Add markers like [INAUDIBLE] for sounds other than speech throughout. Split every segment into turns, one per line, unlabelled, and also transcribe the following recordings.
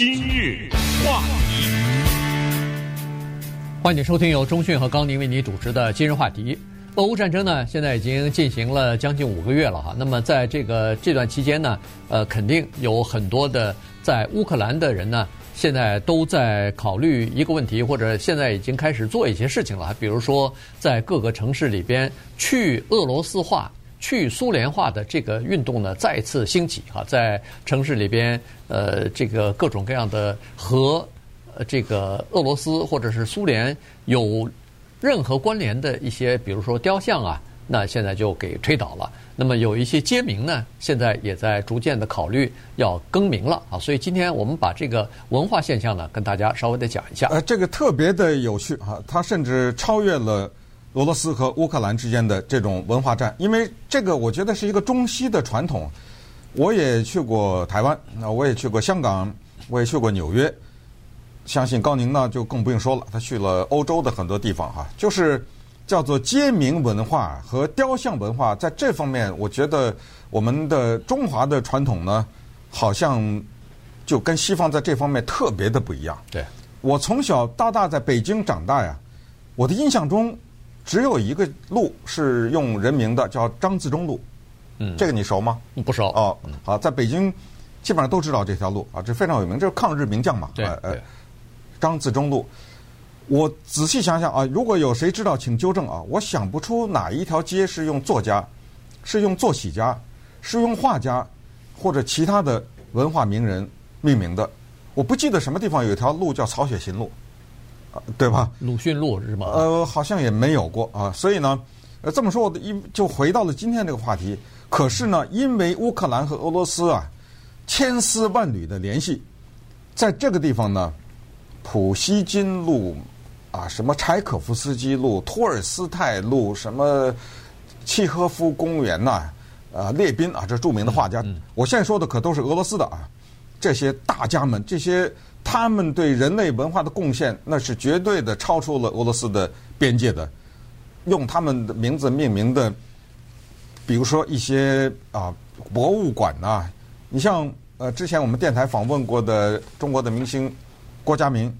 今日话题，
欢迎收听由中讯和高宁为你主持的今日话题。俄乌战争呢，现在已经进行了将近五个月了哈。那么在这个这段期间呢，呃，肯定有很多的在乌克兰的人呢，现在都在考虑一个问题，或者现在已经开始做一些事情了。比如说，在各个城市里边去俄罗斯化、去苏联化的这个运动呢，再次兴起哈。在城市里边，呃，这个各种各样的和呃这个俄罗斯或者是苏联有。任何关联的一些，比如说雕像啊，那现在就给推倒了。那么有一些街名呢，现在也在逐渐的考虑要更名了啊。所以今天我们把这个文化现象呢，跟大家稍微的讲一下。
呃，这个特别的有趣哈，它甚至超越了俄罗斯和乌克兰之间的这种文化战，因为这个我觉得是一个中西的传统。我也去过台湾，那我也去过香港，我也去过纽约。相信高宁呢，就更不用说了。他去了欧洲的很多地方哈，就是叫做街名文化和雕像文化，在这方面，我觉得我们的中华的传统呢，好像就跟西方在这方面特别的不一样。
对，
我从小到大在北京长大呀，我的印象中只有一个路是用人名的，叫张自忠路。嗯，这个你熟吗？
不熟。
哦，好，在北京基本上都知道这条路啊，这非常有名，这是抗日名将嘛。
对对。
张自忠路，我仔细想想啊，如果有谁知道，请纠正啊！我想不出哪一条街是用作家、是用作曲家、是用画家或者其他的文化名人命名的。我不记得什么地方有一条路叫曹雪芹路，啊，对吧？
鲁迅路是吗？
呃，好像也没有过啊。所以呢，呃，这么说，我一就回到了今天这个话题。可是呢，因为乌克兰和俄罗斯啊，千丝万缕的联系，在这个地方呢。普希金路，啊，什么柴可夫斯基路、托尔斯泰路，什么契诃夫公园呐，啊，列宾啊，这著名的画家。我现在说的可都是俄罗斯的啊，这些大家们，这些他们对人类文化的贡献，那是绝对的超出了俄罗斯的边界的。用他们的名字命名的，比如说一些啊博物馆呐，你像呃之前我们电台访问过的中国的明星。郭家明，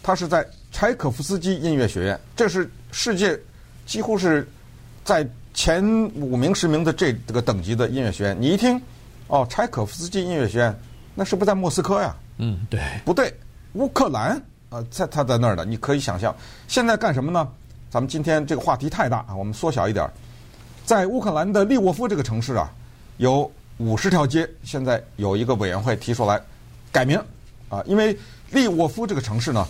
他是在柴可夫斯基音乐学院，这是世界几乎是在前五名、十名的这这个等级的音乐学院。你一听，哦，柴可夫斯基音乐学院，那是不是在莫斯科呀？
嗯，对，
不对，乌克兰啊，在他在那儿的，你可以想象，现在干什么呢？咱们今天这个话题太大啊，我们缩小一点，在乌克兰的利沃夫这个城市啊，有五十条街，现在有一个委员会提出来改名啊，因为。利沃夫这个城市呢，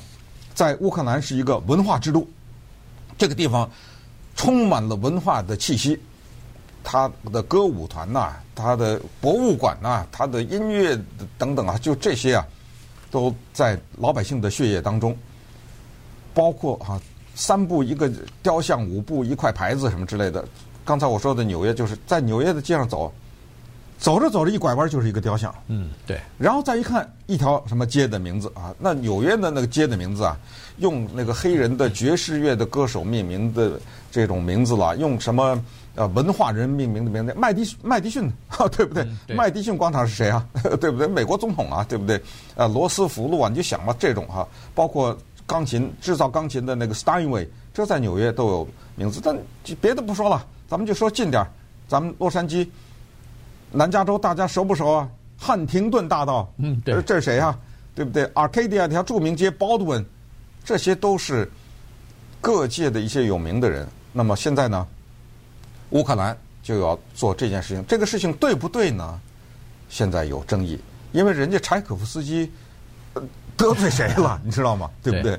在乌克兰是一个文化之都，这个地方充满了文化的气息，它的歌舞团呐，它的博物馆呐，它的音乐等等啊，就这些啊，都在老百姓的血液当中，包括啊，三步一个雕像，五步一块牌子什么之类的。刚才我说的纽约，就是在纽约的街上走。走着走着，一拐弯就是一个雕像。
嗯，对。
然后再一看，一条什么街的名字啊？那纽约的那个街的名字啊，用那个黑人的爵士乐的歌手命名的这种名字了，用什么呃文化人命名的名字？麦迪麦迪逊，[LAUGHS] 对不对？嗯、对麦迪逊广场是谁啊？[LAUGHS] 对不对？美国总统啊，对不对？呃，罗斯福路啊，你就想吧，这种哈、啊，包括钢琴制造钢琴的那个 Steinway，这在纽约都有名字。但别的不说了，咱们就说近点儿，咱们洛杉矶。南加州大家熟不熟啊？汉廷顿大道，
嗯，对，
这是谁啊？对不对？Arcadia 这条著名街，Baldwin，这些都是各界的一些有名的人。那么现在呢，乌克兰就要做这件事情，这个事情对不对呢？现在有争议，因为人家柴可夫斯基得罪谁了，你知道吗？对不对？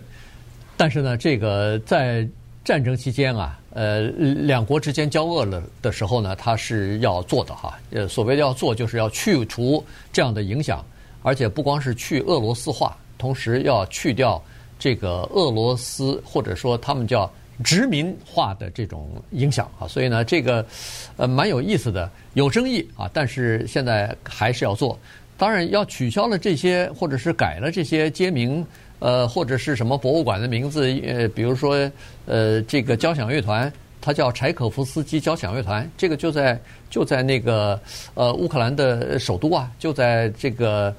但是呢，这个在。战争期间啊，呃，两国之间交恶了的时候呢，他是要做的哈。呃，所谓要做，就是要去除这样的影响，而且不光是去俄罗斯化，同时要去掉这个俄罗斯或者说他们叫殖民化的这种影响啊。所以呢，这个呃蛮有意思的，有争议啊，但是现在还是要做。当然，要取消了这些，或者是改了这些街名。呃，或者是什么博物馆的名字？呃，比如说，呃，这个交响乐团，它叫柴可夫斯基交响乐团，这个就在就在那个呃乌克兰的首都啊，就在这个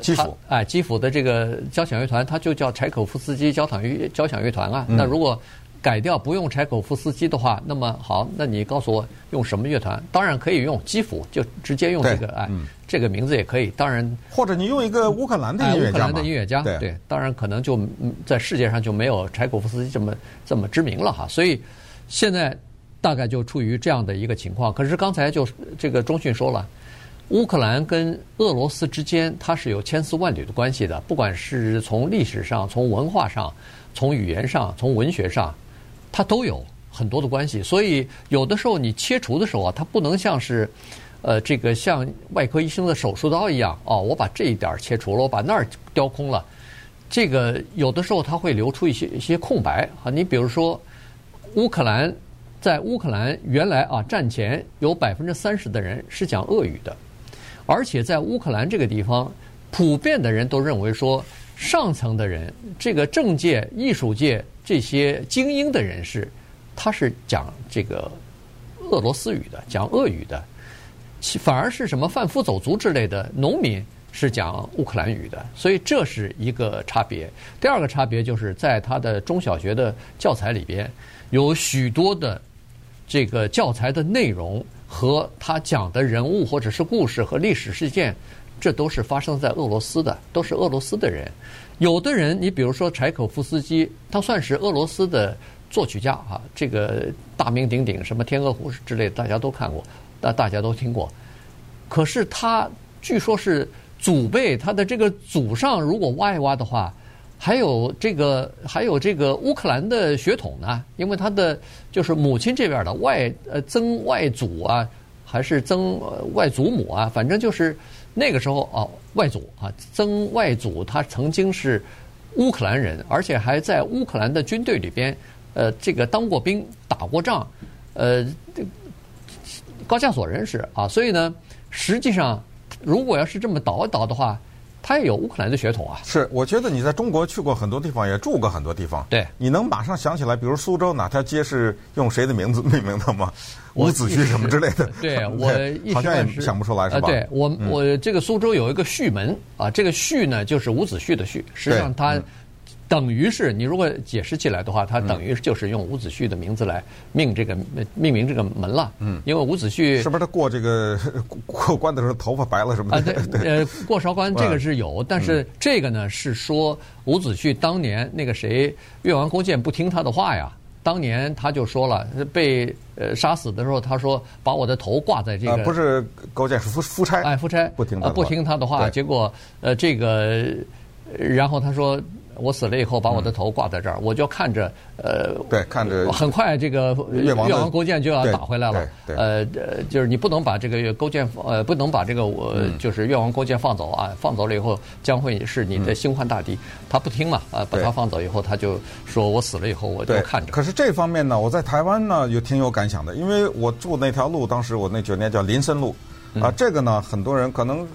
基辅
哎，基辅的这个交响乐团，它就叫柴可夫斯基交响乐交响乐团啊。嗯、那如果改掉不用柴可夫斯基的话，那么好，那你告诉我用什么乐团？当然可以用基辅，就直接用这个哎，嗯、这个名字也可以。当然，
或者你用一个乌克兰的音乐家、
哎、乌克兰的音乐家，对，对，当然可能就在世界上就没有柴可夫斯基这么这么知名了哈。所以现在大概就处于这样的一个情况。可是刚才就这个中讯说了，乌克兰跟俄罗斯之间它是有千丝万缕的关系的，不管是从历史上、从文化上、从语言上、从文学上。它都有很多的关系，所以有的时候你切除的时候啊，它不能像是，呃，这个像外科医生的手术刀一样哦，我把这一点切除了，我把那儿雕空了，这个有的时候它会留出一些一些空白啊。你比如说，乌克兰在乌克兰原来啊战前有百分之三十的人是讲俄语的，而且在乌克兰这个地方，普遍的人都认为说，上层的人，这个政界、艺术界。这些精英的人士，他是讲这个俄罗斯语的，讲俄语的，反而是什么贩夫走卒之类的农民是讲乌克兰语的，所以这是一个差别。第二个差别就是在他的中小学的教材里边，有许多的这个教材的内容和他讲的人物或者是故事和历史事件，这都是发生在俄罗斯的，都是俄罗斯的人。有的人，你比如说柴可夫斯基，他算是俄罗斯的作曲家啊，这个大名鼎鼎，什么《天鹅湖》之类，大家都看过，大大家都听过。可是他据说是祖辈，他的这个祖上如果挖一挖的话，还有这个还有这个乌克兰的血统呢，因为他的就是母亲这边的外呃曾外祖啊，还是曾外祖母啊，反正就是。那个时候啊，外祖啊，曾外祖他曾经是乌克兰人，而且还在乌克兰的军队里边，呃，这个当过兵、打过仗，呃，高加索人士啊，所以呢，实际上如果要是这么倒一倒的话。他也有乌克兰的血统啊！
是，我觉得你在中国去过很多地方，也住过很多地方。
对，
你能马上想起来，比如苏州哪条街是用谁的名字 [LAUGHS] 命名的吗？伍子胥什么之类的。
对，[LAUGHS] 我
好像也想不出来，是吧？
对我，我这个苏州有一个胥门啊，这个胥呢就是伍子胥的胥，实际上他。等于是你如果解释起来的话，他等于就是用伍子胥的名字来命这个命名这个门了。嗯，因为伍子胥
是不是他过这个 [LAUGHS] 过关的时候头发白了什么的？
啊，对，[LAUGHS] 呃，过韶关这个是有，但是这个呢是说伍子胥当年那个谁越王勾践不听他的话呀，当年他就说了被呃杀死的时候，他说把我的头挂在这个
不是勾践是夫夫差，
哎，夫差
不听他
不听他的话，结果呃这个然后他说。我死了以后，把我的头挂在这儿，嗯、我就看着，呃，
对，看着
很快这个越王勾践就要打回来了。呃，就是你不能把这个勾践，呃，不能把这个我、嗯、就是越王勾践放走啊！放走了以后，将会是你的新患大敌。嗯、他不听嘛，啊，把他放走以后，他就说我死了以后，我就看着。
可是这方面呢，我在台湾呢，有挺有感想的，因为我住那条路，当时我那酒店叫林森路。啊，这个呢，很多人可能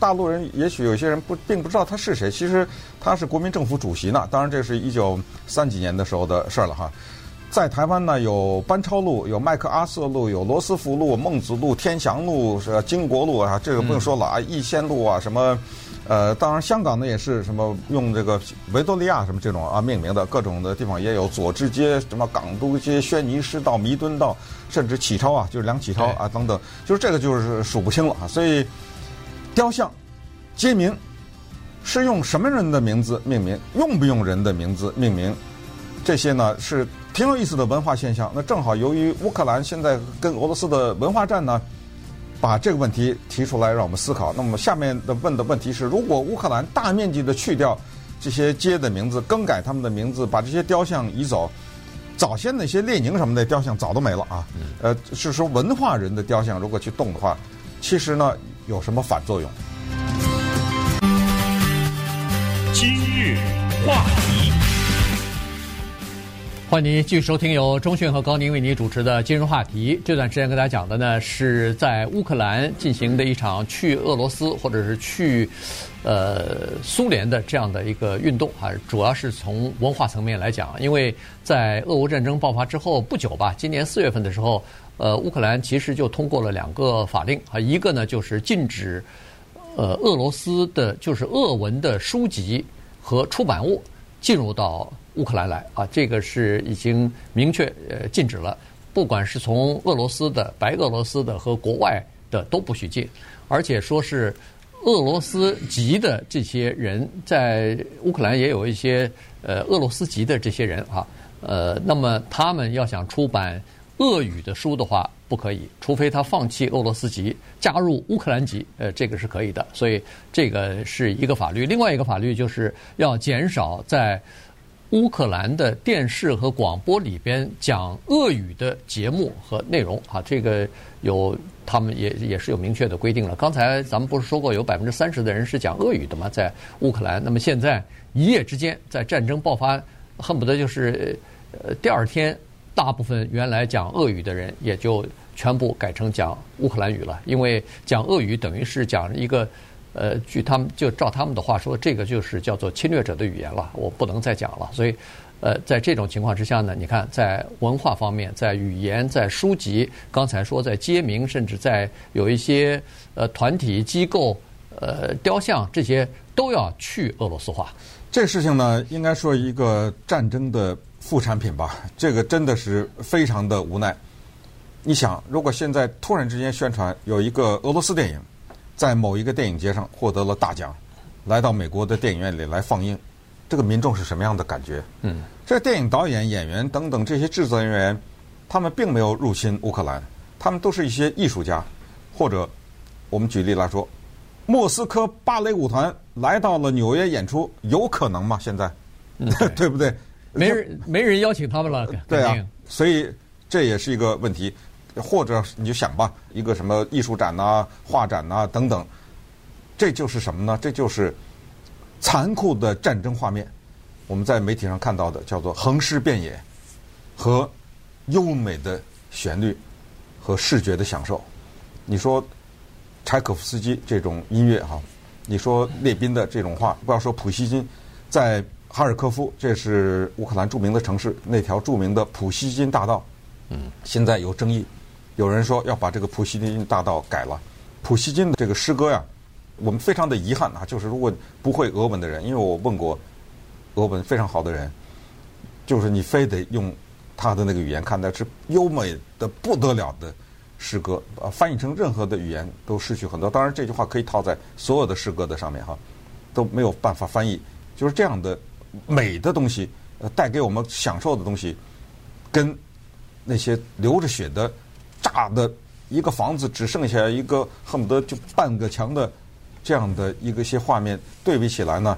大陆人，也许有些人不并不知道他是谁。其实他是国民政府主席呢。当然，这是一九三几年的时候的事儿了哈。在台湾呢，有班超路，有麦克阿瑟路，有罗斯福路、孟子路、天祥路、是经国路啊，这个不用说了啊，逸仙路啊，什么。呃，当然，香港呢也是什么用这个维多利亚什么这种啊命名的，各种的地方也有佐治街、什么港都街、轩尼诗道、弥敦道，甚至启超啊，就是梁启超啊等等，就是这个就是数不清了啊。所以，雕像街名是用什么人的名字命名，用不用人的名字命名，这些呢是挺有意思的文化现象。那正好由于乌克兰现在跟俄罗斯的文化战呢。把这个问题提出来，让我们思考。那么下面的问的问题是：如果乌克兰大面积的去掉这些街的名字，更改他们的名字，把这些雕像移走，早先那些列宁什么的雕像早都没了啊。呃，是说文化人的雕像如果去动的话，其实呢有什么反作用？
今日话题。
欢迎您继续收听由中讯和高宁为您主持的今日话题。这段时间跟大家讲的呢，是在乌克兰进行的一场去俄罗斯或者是去呃苏联的这样的一个运动啊，主要是从文化层面来讲，因为在俄乌战争爆发之后不久吧，今年四月份的时候，呃，乌克兰其实就通过了两个法令啊，一个呢就是禁止呃俄罗斯的，就是俄文的书籍和出版物进入到乌克兰来啊，这个是已经明确呃禁止了，不管是从俄罗斯的、白俄罗斯的和国外的都不许进，而且说是。俄罗斯籍的这些人在乌克兰也有一些呃俄罗斯籍的这些人啊，呃，那么他们要想出版俄语的书的话，不可以，除非他放弃俄罗斯籍，加入乌克兰籍，呃，这个是可以的。所以这个是一个法律。另外一个法律就是要减少在乌克兰的电视和广播里边讲俄语的节目和内容啊，这个有。他们也也是有明确的规定了。刚才咱们不是说过有百分之三十的人是讲俄语的吗？在乌克兰，那么现在一夜之间，在战争爆发，恨不得就是呃第二天，大部分原来讲俄语的人也就全部改成讲乌克兰语了。因为讲俄语等于是讲一个呃，据他们就照他们的话说，这个就是叫做侵略者的语言了，我不能再讲了。所以。呃，在这种情况之下呢，你看，在文化方面，在语言，在书籍，刚才说在街名，甚至在有一些呃团体机构、呃雕像这些都要去俄罗斯化。
这事情呢，应该说一个战争的副产品吧。这个真的是非常的无奈。你想，如果现在突然之间宣传有一个俄罗斯电影在某一个电影节上获得了大奖，来到美国的电影院里来放映。这个民众是什么样的感觉？嗯，这电影导演、演员等等这些制作人员，他们并没有入侵乌克兰，他们都是一些艺术家，或者我们举例来说，莫斯科芭蕾舞团来到了纽约演出，有可能吗？现在，嗯、对，[LAUGHS] 对不对？
没人没人邀请他们了，
对啊，所以这也是一个问题。或者你就想吧，一个什么艺术展呐、画展呐、等等，这就是什么呢？这就是。残酷的战争画面，我们在媒体上看到的叫做横尸遍野，和优美的旋律和视觉的享受。你说柴可夫斯基这种音乐哈，你说列宾的这种画，不要说普希金，在哈尔科夫，这是乌克兰著名的城市，那条著名的普希金大道，嗯，现在有争议，有人说要把这个普希金大道改了。普希金的这个诗歌呀。我们非常的遗憾啊，就是如果不会俄文的人，因为我问过俄文非常好的人，就是你非得用他的那个语言看，那是优美的不得了的诗歌啊，翻译成任何的语言都失去很多。当然，这句话可以套在所有的诗歌的上面哈，都没有办法翻译。就是这样的美的东西，呃，带给我们享受的东西，跟那些流着血的炸的一个房子只剩下一个恨不得就半个墙的。这样的一个些画面对比起来呢，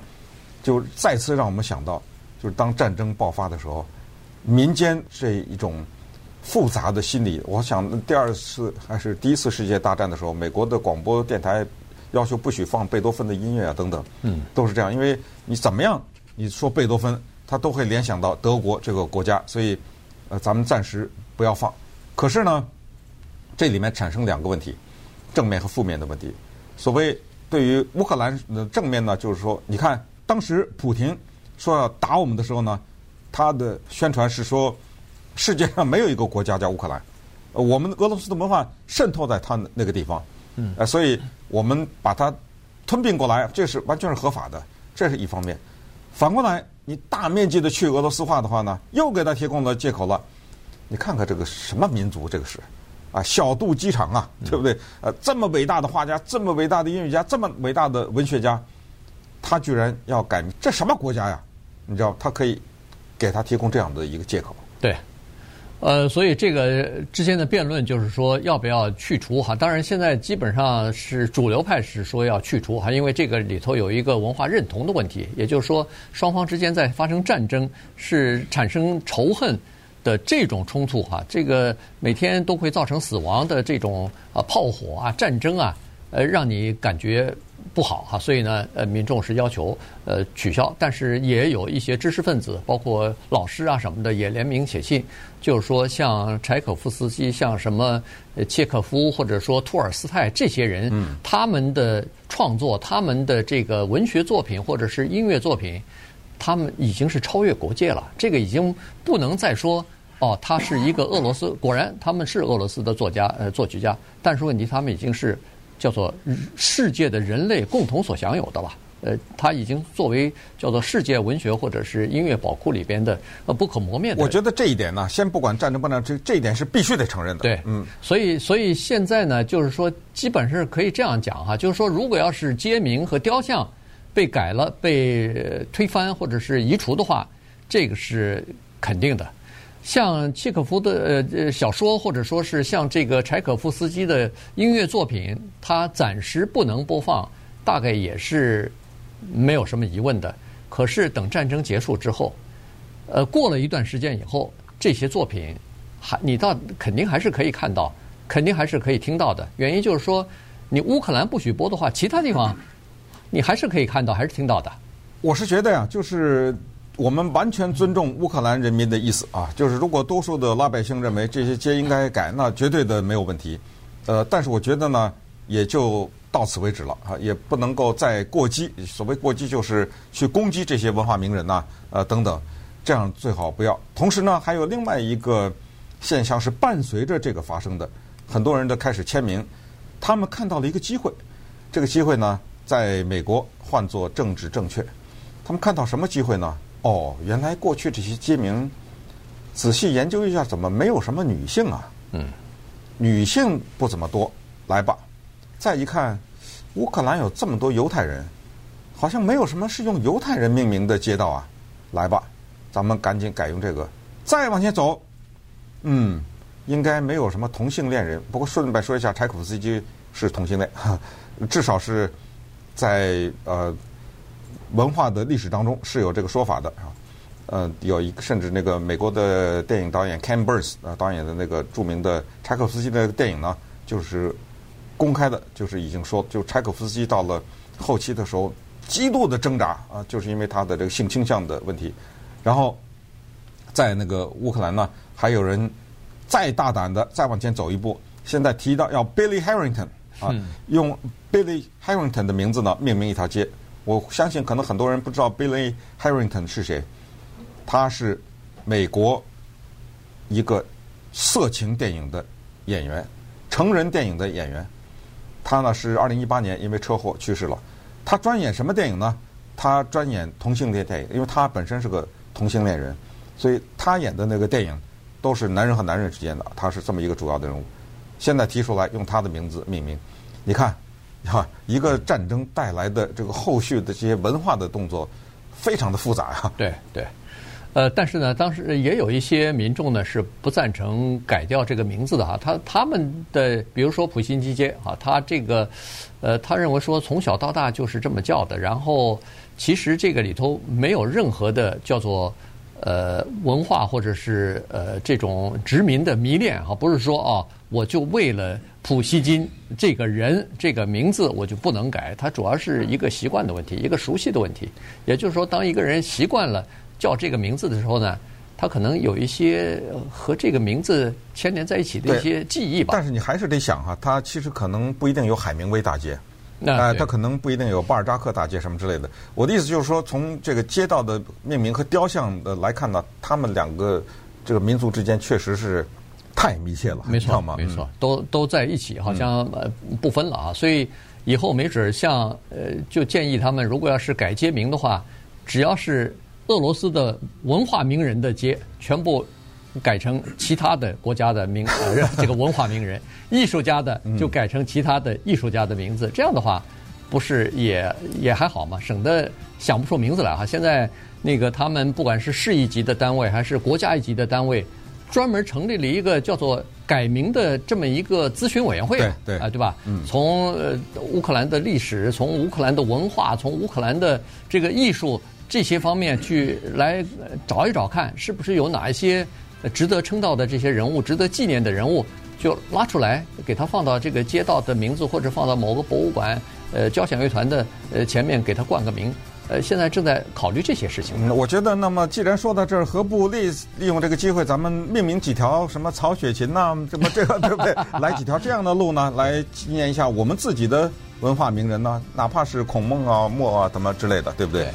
就再次让我们想到，就是当战争爆发的时候，民间这一种复杂的心理。我想第二次还是第一次世界大战的时候，美国的广播电台要求不许放贝多芬的音乐啊，等等，嗯，都是这样。因为你怎么样，你说贝多芬，他都会联想到德国这个国家，所以呃，咱们暂时不要放。可是呢，这里面产生两个问题，正面和负面的问题。所谓对于乌克兰的正面呢，就是说，你看当时普廷说要打我们的时候呢，他的宣传是说世界上没有一个国家叫乌克兰，我们俄罗斯的文化渗透在他那个地方，嗯，所以我们把它吞并过来，这是完全是合法的，这是一方面。反过来，你大面积的去俄罗斯化的话呢，又给他提供了借口了。你看看这个什么民族，这个是。啊，小肚鸡肠啊，对不对？呃，这么伟大的画家，这么伟大的音乐家，这么伟大的文学家，他居然要改名，这什么国家呀？你知道，他可以给他提供这样的一个借口。
对，呃，所以这个之间的辩论就是说，要不要去除哈？当然，现在基本上是主流派是说要去除哈，因为这个里头有一个文化认同的问题，也就是说，双方之间在发生战争是产生仇恨。的这种冲突哈，这个每天都会造成死亡的这种啊炮火啊战争啊，呃，让你感觉不好哈，所以呢，呃，民众是要求呃取消，但是也有一些知识分子，包括老师啊什么的，也联名写信，就是说像柴可夫斯基、像什么契诃夫或者说托尔斯泰这些人，嗯，他们的创作、他们的这个文学作品或者是音乐作品，他们已经是超越国界了，这个已经不能再说。哦，他是一个俄罗斯，果然他们是俄罗斯的作家，呃，作曲家。但是问题，他们已经是叫做世界的人类共同所享有的了。呃，他已经作为叫做世界文学或者是音乐宝库里边的呃不可磨灭的。
我觉得这一点呢，先不管战争不战争，这这一点是必须得承认的。
对，嗯，所以所以现在呢，就是说，基本是可以这样讲哈，就是说，如果要是街名和雕像被改了、被推翻或者是移除的话，这个是肯定的。像契诃夫的呃小说，或者说是像这个柴可夫斯基的音乐作品，它暂时不能播放，大概也是。没有什么疑问的。可是等战争结束之后，呃，过了一段时间以后，这些作品还你到肯定还是可以看到，肯定还是可以听到的。原因就是说，你乌克兰不许播的话，其他地方你还是可以看到，还是听到的。
我是觉得呀，就是我们完全尊重乌克兰人民的意思啊。就是如果多数的老百姓认为这些街应该改，那绝对的没有问题。呃，但是我觉得呢，也就。到此为止了啊，也不能够再过激。所谓过激，就是去攻击这些文化名人呐，呃等等，这样最好不要。同时呢，还有另外一个现象是伴随着这个发生的，很多人都开始签名，他们看到了一个机会。这个机会呢，在美国唤作政治正确。他们看到什么机会呢？哦，原来过去这些街名，仔细研究一下，怎么没有什么女性啊？嗯，女性不怎么多。来吧，再一看。乌克兰有这么多犹太人，好像没有什么是用犹太人命名的街道啊。来吧，咱们赶紧改用这个。再往前走，嗯，应该没有什么同性恋人。不过顺便说一下，柴可夫斯基是同性恋，至少是在呃文化的历史当中是有这个说法的啊。呃，有一个甚至那个美国的电影导演 Ken Burns 啊导演的那个著名的柴可夫斯基的电影呢，就是。公开的，就是已经说，就柴可夫斯基到了后期的时候，极度的挣扎啊，就是因为他的这个性倾向的问题。然后在那个乌克兰呢，还有人再大胆的再往前走一步，现在提到要 Billy Harrington 啊，用 Billy Harrington 的名字呢命名一条街。我相信可能很多人不知道 Billy Harrington 是谁，他是美国一个色情电影的演员，成人电影的演员。他呢是二零一八年因为车祸去世了。他专演什么电影呢？他专演同性恋电影，因为他本身是个同性恋人，所以他演的那个电影都是男人和男人之间的。他是这么一个主要的人物。现在提出来用他的名字命名，你看，哈，一个战争带来的这个后续的这些文化的动作，非常的复杂啊。
对对。呃，但是呢，当时也有一些民众呢是不赞成改掉这个名字的哈。他他们的，比如说普辛基街啊，他这个，呃，他认为说从小到大就是这么叫的。然后其实这个里头没有任何的叫做呃文化或者是呃这种殖民的迷恋哈，不是说啊我就为了普希金这个人这个名字我就不能改。它主要是一个习惯的问题，一个熟悉的问题。也就是说，当一个人习惯了。叫这个名字的时候呢，他可能有一些和这个名字牵连在一起的一些记忆吧。
但是你还是得想哈，他其实可能不一定有海明威大街，那，他可能不一定有巴尔扎克大街什么之类的。我的意思就是说，从这个街道的命名和雕像的来看呢，他们两个这个民族之间确实是太密切了，
没错嘛，没错，都都在一起，好像呃不分了啊。所以以后没准像呃，就建议他们，如果要是改街名的话，只要是。俄罗斯的文化名人的街全部改成其他的国家的名，呃，[LAUGHS] 这个文化名人，艺术家的就改成其他的艺术家的名字。这样的话，不是也也还好吗？省得想不出名字来哈。现在那个他们不管是市一级的单位还是国家一级的单位，专门成立了一个叫做改名的这么一个咨询委员会，
对对
啊，对吧？嗯从呃乌克兰的历史，从乌克兰的文化，从乌克兰的这个艺术。这些方面去来找一找看，是不是有哪一些值得称道的这些人物、值得纪念的人物，就拉出来给他放到这个街道的名字，或者放到某个博物馆、呃交响乐团的呃前面给他冠个名。呃，现在正在考虑这些事情。
嗯，我觉得，那么既然说到这儿，何不利利用这个机会，咱们命名几条什么曹雪芹呐、啊，什么这个 [LAUGHS] 对不对？来几条这样的路呢？来纪念一下我们自己的文化名人呢？哪怕是孔孟啊、墨啊，什么之类的，对不对？对